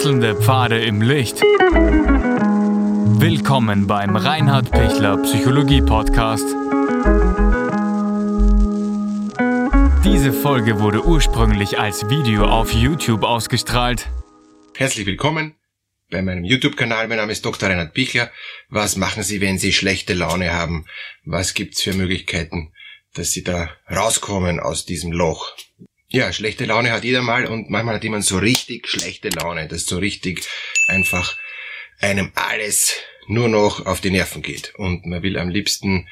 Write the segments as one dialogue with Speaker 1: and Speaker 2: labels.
Speaker 1: Wechselnde Pfade im Licht. Willkommen beim Reinhard Pichler Psychologie Podcast. Diese Folge wurde ursprünglich als Video auf YouTube ausgestrahlt.
Speaker 2: Herzlich willkommen bei meinem YouTube-Kanal. Mein Name ist Dr. Reinhard Pichler. Was machen Sie, wenn Sie schlechte Laune haben? Was gibt's für Möglichkeiten, dass Sie da rauskommen aus diesem Loch? Ja, schlechte Laune hat jeder mal und manchmal hat jemand so richtig schlechte Laune, dass so richtig einfach einem alles nur noch auf die Nerven geht und man will am liebsten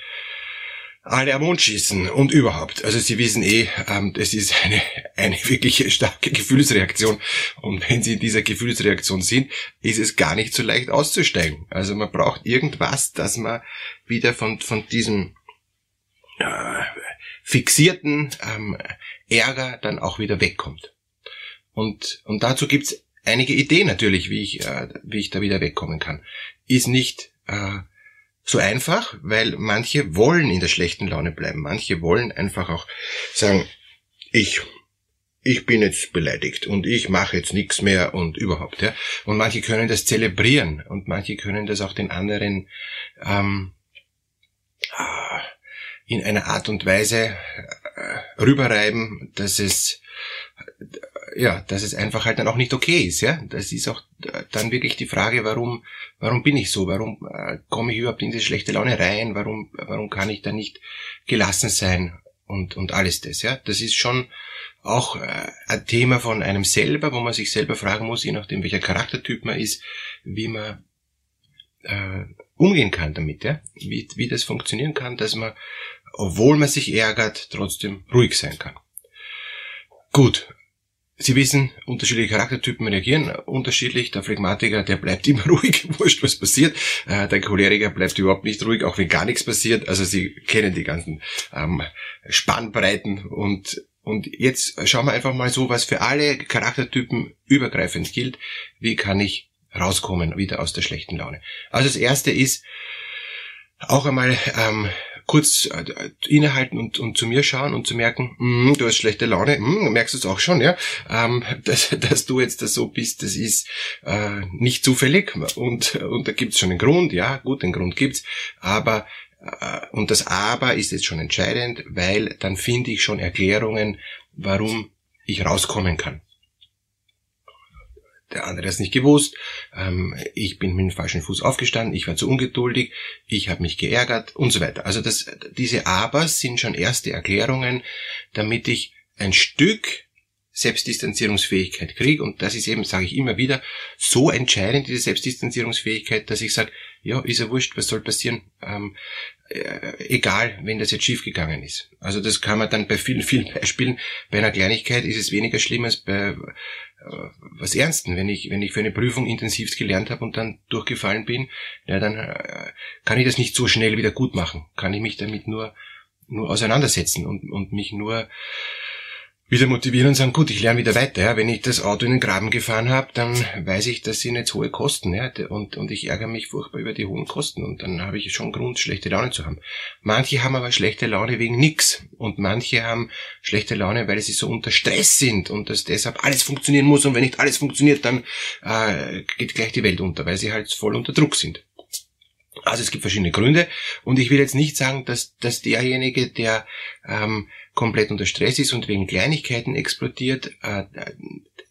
Speaker 2: alle am Mond schießen und überhaupt. Also Sie wissen eh, ähm, das ist eine, eine wirklich starke Gefühlsreaktion und wenn Sie in dieser Gefühlsreaktion sind, ist es gar nicht so leicht auszusteigen. Also man braucht irgendwas, dass man wieder von, von diesem äh, fixierten ähm, Ärger dann auch wieder wegkommt. Und, und dazu gibt's einige Ideen natürlich, wie ich, äh, wie ich da wieder wegkommen kann. Ist nicht äh, so einfach, weil manche wollen in der schlechten Laune bleiben. Manche wollen einfach auch sagen, ich ich bin jetzt beleidigt und ich mache jetzt nichts mehr und überhaupt. Ja. Und manche können das zelebrieren und manche können das auch den anderen ähm, äh, in einer Art und Weise äh, rüberreiben, dass es äh, ja, dass es einfach halt dann auch nicht okay ist, ja. Das ist auch äh, dann wirklich die Frage, warum, warum bin ich so? Warum äh, komme ich überhaupt in diese schlechte Laune rein? Warum, warum kann ich da nicht gelassen sein? Und, und alles das, ja. Das ist schon auch äh, ein Thema von einem selber, wo man sich selber fragen muss, je nachdem welcher Charaktertyp man ist, wie man äh, umgehen kann damit, ja. Wie, wie das funktionieren kann, dass man obwohl man sich ärgert, trotzdem ruhig sein kann. Gut. Sie wissen, unterschiedliche Charaktertypen reagieren unterschiedlich. Der Phlegmatiker, der bleibt immer ruhig, wurscht was passiert. Äh, der Choleriker bleibt überhaupt nicht ruhig, auch wenn gar nichts passiert. Also Sie kennen die ganzen ähm, Spannbreiten und und jetzt schauen wir einfach mal so, was für alle Charaktertypen übergreifend gilt. Wie kann ich rauskommen wieder aus der schlechten Laune? Also das erste ist, auch einmal ähm, kurz äh, innehalten und, und zu mir schauen und zu merken, mh, du hast schlechte Laune, mh, merkst du es auch schon, ja, ähm, dass, dass du jetzt das so bist, das ist äh, nicht zufällig und, und da gibt's schon einen Grund, ja, gut, den Grund gibt's, aber äh, und das Aber ist jetzt schon entscheidend, weil dann finde ich schon Erklärungen, warum ich rauskommen kann der andere es nicht gewusst, ähm, ich bin mit dem falschen Fuß aufgestanden, ich war zu ungeduldig, ich habe mich geärgert und so weiter. Also das, diese Abers sind schon erste Erklärungen, damit ich ein Stück Selbstdistanzierungsfähigkeit kriege und das ist eben, sage ich immer wieder, so entscheidend, diese Selbstdistanzierungsfähigkeit, dass ich sage, ja, ist ja wurscht, was soll passieren, ähm, äh, egal, wenn das jetzt schiefgegangen ist. Also das kann man dann bei vielen, vielen Beispielen, bei einer Kleinigkeit ist es weniger schlimm als bei äh, was Ernsten. Wenn ich, wenn ich für eine Prüfung intensivst gelernt habe und dann durchgefallen bin, ja, dann äh, kann ich das nicht so schnell wieder gut machen. Kann ich mich damit nur, nur auseinandersetzen und, und mich nur wieder motivieren und sagen, gut, ich lerne wieder weiter. Ja. Wenn ich das Auto in den Graben gefahren habe, dann weiß ich, das sind jetzt hohe Kosten. Ja. Und, und ich ärgere mich furchtbar über die hohen Kosten. Und dann habe ich schon Grund, schlechte Laune zu haben. Manche haben aber schlechte Laune wegen nix. Und manche haben schlechte Laune, weil sie so unter Stress sind und dass deshalb alles funktionieren muss. Und wenn nicht alles funktioniert, dann äh, geht gleich die Welt unter, weil sie halt voll unter Druck sind. Also es gibt verschiedene Gründe und ich will jetzt nicht sagen, dass, dass derjenige, der ähm, komplett unter Stress ist und wegen Kleinigkeiten explodiert, äh,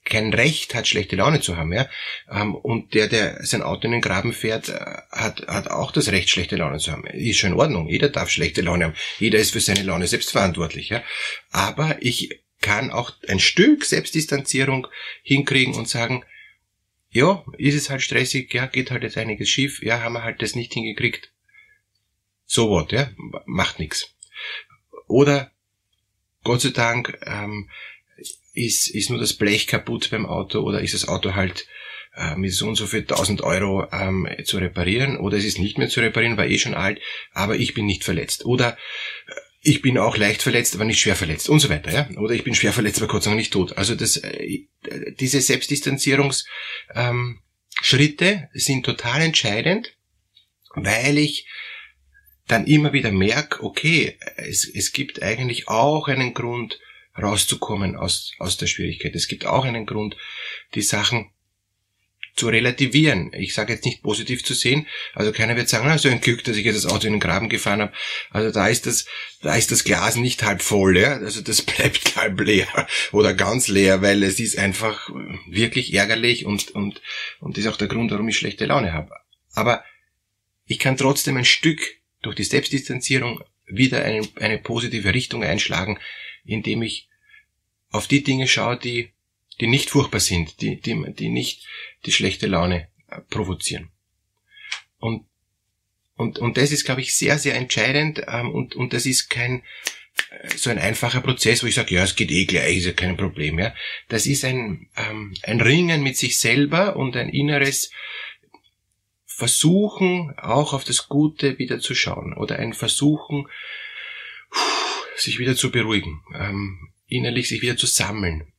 Speaker 2: kein Recht hat, schlechte Laune zu haben, ja. Ähm, und der, der sein Auto in den Graben fährt, äh, hat, hat auch das Recht, schlechte Laune zu haben. Ist schon in Ordnung. Jeder darf schlechte Laune haben. Jeder ist für seine Laune selbst verantwortlich, ja. Aber ich kann auch ein Stück Selbstdistanzierung hinkriegen und sagen, ja, ist es halt stressig, ja, geht halt jetzt einiges schief, ja, haben wir halt das nicht hingekriegt. So what, ja, macht nix. Oder Gott sei Dank ähm, ist, ist nur das Blech kaputt beim Auto oder ist das Auto halt äh, mit so und so viel 1000 Euro ähm, zu reparieren oder es ist nicht mehr zu reparieren, war eh schon alt, aber ich bin nicht verletzt. Oder äh, ich bin auch leicht verletzt, aber nicht schwer verletzt und so weiter. Ja? Oder ich bin schwer verletzt, aber Gott sei Dank nicht tot. Also das, äh, diese Selbstdistanzierungsschritte ähm, sind total entscheidend, weil ich dann immer wieder merke, okay, es, es gibt eigentlich auch einen Grund, rauszukommen aus, aus der Schwierigkeit. Es gibt auch einen Grund, die Sachen zu relativieren. Ich sage jetzt nicht positiv zu sehen. Also keiner wird sagen, na, so ein Glück, dass ich jetzt das Auto in den Graben gefahren habe. Also da ist das, da ist das Glas nicht halb voll, ja. Also das bleibt halb leer oder ganz leer, weil es ist einfach wirklich ärgerlich und, und, und ist auch der Grund, warum ich schlechte Laune habe. Aber ich kann trotzdem ein Stück durch die Selbstdistanzierung wieder eine, eine positive Richtung einschlagen, indem ich auf die Dinge schaue, die die nicht furchtbar sind, die, die, die nicht die schlechte Laune äh, provozieren. Und, und, und das ist, glaube ich, sehr, sehr entscheidend ähm, und, und das ist kein äh, so ein einfacher Prozess, wo ich sage, ja, es geht eh gleich, ist ja kein Problem. Ja. Das ist ein, ähm, ein Ringen mit sich selber und ein inneres Versuchen, auch auf das Gute wieder zu schauen oder ein Versuchen, sich wieder zu beruhigen, ähm, innerlich sich wieder zu sammeln,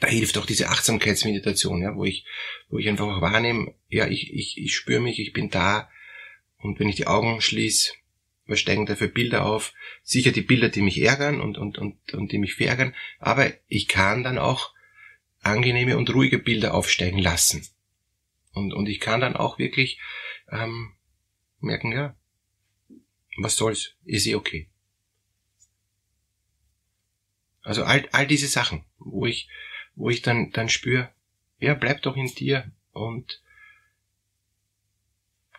Speaker 2: da hilft auch diese Achtsamkeitsmeditation, ja, wo ich, wo ich einfach auch wahrnehme, ja, ich, ich, ich spüre mich, ich bin da. Und wenn ich die Augen schließe, was steigen da für Bilder auf? Sicher die Bilder, die mich ärgern und, und, und, und die mich verärgern, aber ich kann dann auch angenehme und ruhige Bilder aufsteigen lassen. Und, und ich kann dann auch wirklich ähm, merken, ja, was soll's, ist eh okay. Also all, all diese Sachen, wo ich, wo ich dann, dann spüre, ja, bleib doch in dir und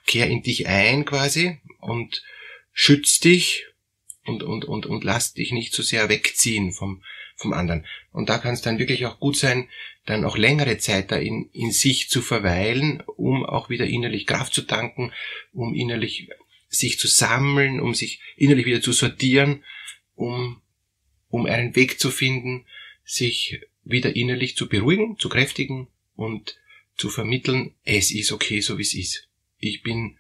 Speaker 2: kehr in dich ein quasi und schütz dich und, und, und, und lass dich nicht so sehr wegziehen vom, vom anderen. Und da kann es dann wirklich auch gut sein, dann auch längere Zeit da in, in sich zu verweilen, um auch wieder innerlich Kraft zu tanken, um innerlich sich zu sammeln, um sich innerlich wieder zu sortieren, um, um einen Weg zu finden, sich wieder innerlich zu beruhigen, zu kräftigen und zu vermitteln, es ist okay, so wie es ist. Ich bin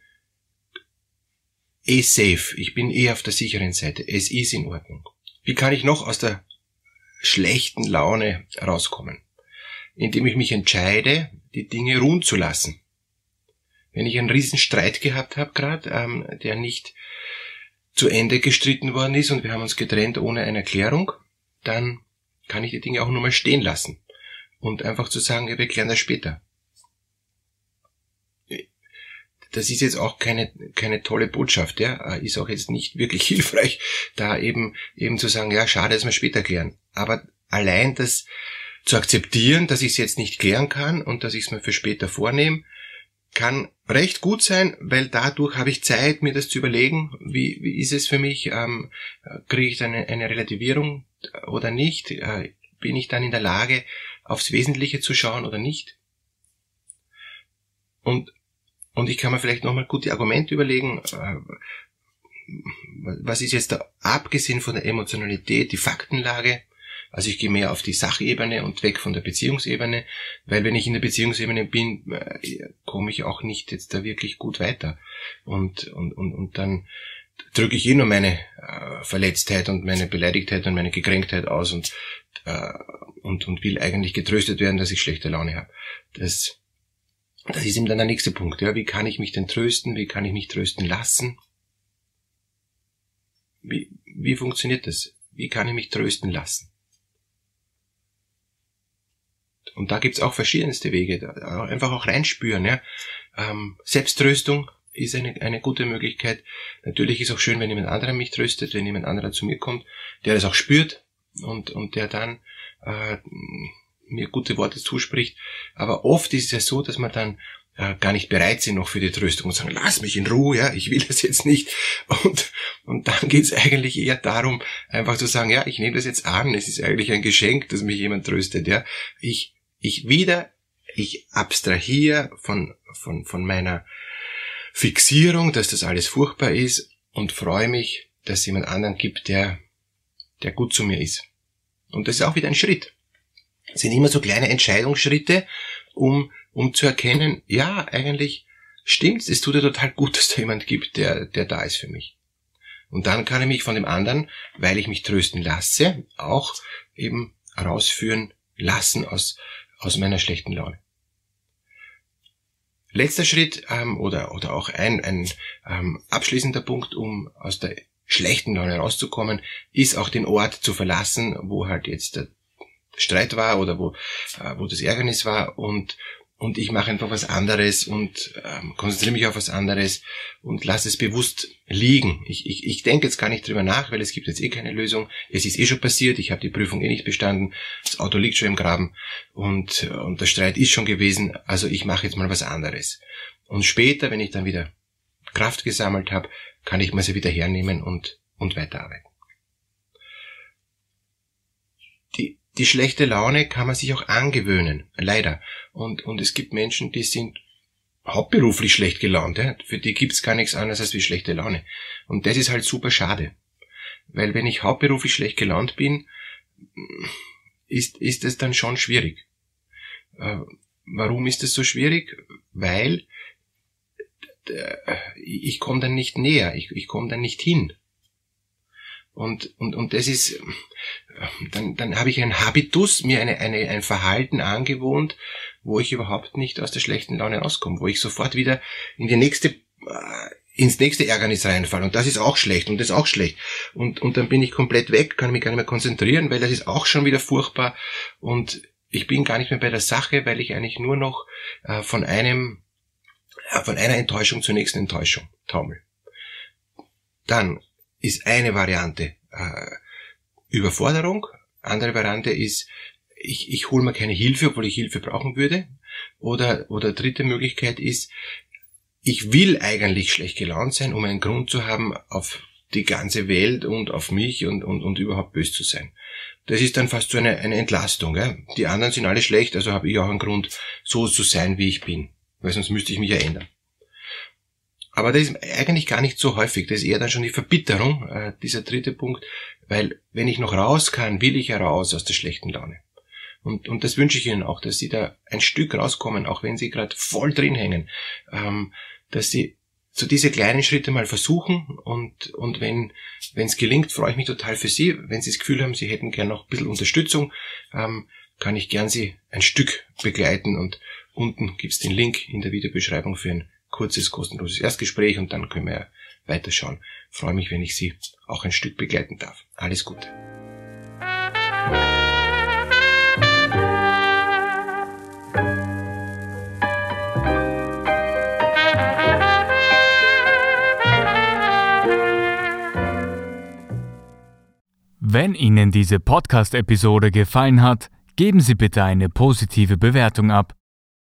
Speaker 2: eh safe, ich bin eh auf der sicheren Seite, es ist in Ordnung. Wie kann ich noch aus der schlechten Laune rauskommen? Indem ich mich entscheide, die Dinge ruhen zu lassen. Wenn ich einen riesen Streit gehabt habe gerade, ähm, der nicht zu Ende gestritten worden ist und wir haben uns getrennt ohne eine Erklärung, dann kann ich die Dinge auch nur mal stehen lassen. Und einfach zu sagen, ja, wir klären das später. Das ist jetzt auch keine, keine tolle Botschaft, ja, ist auch jetzt nicht wirklich hilfreich, da eben, eben zu sagen, ja, schade, dass wir später klären. Aber allein das zu akzeptieren, dass ich es jetzt nicht klären kann und dass ich es mir für später vornehme, kann recht gut sein, weil dadurch habe ich Zeit, mir das zu überlegen, wie, wie ist es für mich, ähm, kriege ich dann eine, eine Relativierung oder nicht, äh, bin ich dann in der Lage, aufs Wesentliche zu schauen oder nicht. Und, und ich kann mir vielleicht nochmal gute Argumente überlegen, äh, was ist jetzt da, abgesehen von der Emotionalität, die Faktenlage, also ich gehe mehr auf die Sachebene und weg von der Beziehungsebene, weil wenn ich in der Beziehungsebene bin, äh, komme ich auch nicht jetzt da wirklich gut weiter. Und, und, und, und dann drücke ich eh nur meine äh, Verletztheit und meine Beleidigtheit und meine Gekränktheit aus und, äh, und, und will eigentlich getröstet werden, dass ich schlechte Laune habe. Das, das ist eben dann der nächste Punkt. Ja. Wie kann ich mich denn trösten? Wie kann ich mich trösten lassen? Wie, wie funktioniert das? Wie kann ich mich trösten lassen? Und da gibt's auch verschiedenste Wege. Einfach auch reinspüren. Ja. Ähm, Selbsttröstung ist eine, eine gute Möglichkeit. Natürlich ist auch schön, wenn jemand anderer mich tröstet, wenn jemand anderer zu mir kommt, der das auch spürt und, und der dann äh, mir gute Worte zuspricht. Aber oft ist es ja so, dass man dann äh, gar nicht bereit sind noch für die Tröstung und sagen, lass mich in Ruhe, ja, ich will das jetzt nicht. Und, und dann geht es eigentlich eher darum, einfach zu sagen, ja, ich nehme das jetzt an, es ist eigentlich ein Geschenk, dass mich jemand tröstet, ja. Ich ich wieder, ich abstrahiere von, von, von meiner Fixierung, dass das alles furchtbar ist und freue mich, dass es jemand anderen gibt, der, der gut zu mir ist. Und das ist auch wieder ein Schritt. Es sind immer so kleine Entscheidungsschritte, um, um zu erkennen, ja, eigentlich stimmt's, es tut ja total gut, dass da jemand gibt, der, der da ist für mich. Und dann kann ich mich von dem anderen, weil ich mich trösten lasse, auch eben rausführen lassen aus, aus meiner schlechten Laune. Letzter Schritt ähm, oder, oder auch ein, ein ähm, abschließender Punkt, um aus der schlechten Laune rauszukommen, ist auch den Ort zu verlassen, wo halt jetzt der Streit war oder wo, äh, wo das Ärgernis war und und ich mache einfach was anderes und ähm, konzentriere mich auf was anderes und lasse es bewusst liegen. Ich, ich, ich denke jetzt gar nicht drüber nach, weil es gibt jetzt eh keine Lösung. Es ist eh schon passiert, ich habe die Prüfung eh nicht bestanden, das Auto liegt schon im Graben und, und der Streit ist schon gewesen, also ich mache jetzt mal was anderes. Und später, wenn ich dann wieder Kraft gesammelt habe, kann ich mir sie wieder hernehmen und, und weiterarbeiten. Die, die schlechte Laune kann man sich auch angewöhnen, leider. Und, und es gibt Menschen, die sind hauptberuflich schlecht gelaunt. Ja? Für die gibt's gar nichts anderes als wie schlechte Laune. Und das ist halt super schade. Weil wenn ich hauptberuflich schlecht gelaunt bin, ist, ist es dann schon schwierig. Äh, warum ist es so schwierig? Weil äh, ich komme dann nicht näher, ich, ich komme dann nicht hin. Und, und, und das ist, dann, dann habe ich ein Habitus, mir eine, eine, ein Verhalten angewohnt, wo ich überhaupt nicht aus der schlechten Laune rauskomme, wo ich sofort wieder in die nächste, äh, ins nächste Ärgernis reinfalle. Und das ist auch schlecht und das ist auch schlecht. Und, und dann bin ich komplett weg, kann mich gar nicht mehr konzentrieren, weil das ist auch schon wieder furchtbar. Und ich bin gar nicht mehr bei der Sache, weil ich eigentlich nur noch äh, von einem, äh, von einer Enttäuschung zur nächsten Enttäuschung taumel. Dann ist eine Variante äh, Überforderung. Andere Variante ist, ich, ich hole mir keine Hilfe, obwohl ich Hilfe brauchen würde. Oder, oder dritte Möglichkeit ist, ich will eigentlich schlecht gelaunt sein, um einen Grund zu haben, auf die ganze Welt und auf mich und, und, und überhaupt böse zu sein. Das ist dann fast so eine, eine Entlastung. Ja? Die anderen sind alle schlecht, also habe ich auch einen Grund, so zu sein, wie ich bin. Weil sonst müsste ich mich ja ändern. Aber das ist eigentlich gar nicht so häufig. Das ist eher dann schon die Verbitterung, äh, dieser dritte Punkt. Weil wenn ich noch raus kann, will ich heraus aus der schlechten Laune. Und, und das wünsche ich Ihnen auch, dass Sie da ein Stück rauskommen, auch wenn Sie gerade voll drin hängen. Ähm, dass Sie so diese kleinen Schritte mal versuchen und, und wenn es gelingt, freue ich mich total für Sie. Wenn Sie das Gefühl haben, Sie hätten gern noch ein bisschen Unterstützung, ähm, kann ich gern Sie ein Stück begleiten und unten gibt's den Link in der Videobeschreibung für ein kurzes, kostenloses Erstgespräch und dann können wir weiterschauen. Ich freue mich, wenn ich Sie auch ein Stück begleiten darf. Alles Gute.
Speaker 1: Wenn Ihnen diese Podcast-Episode gefallen hat, geben Sie bitte eine positive Bewertung ab.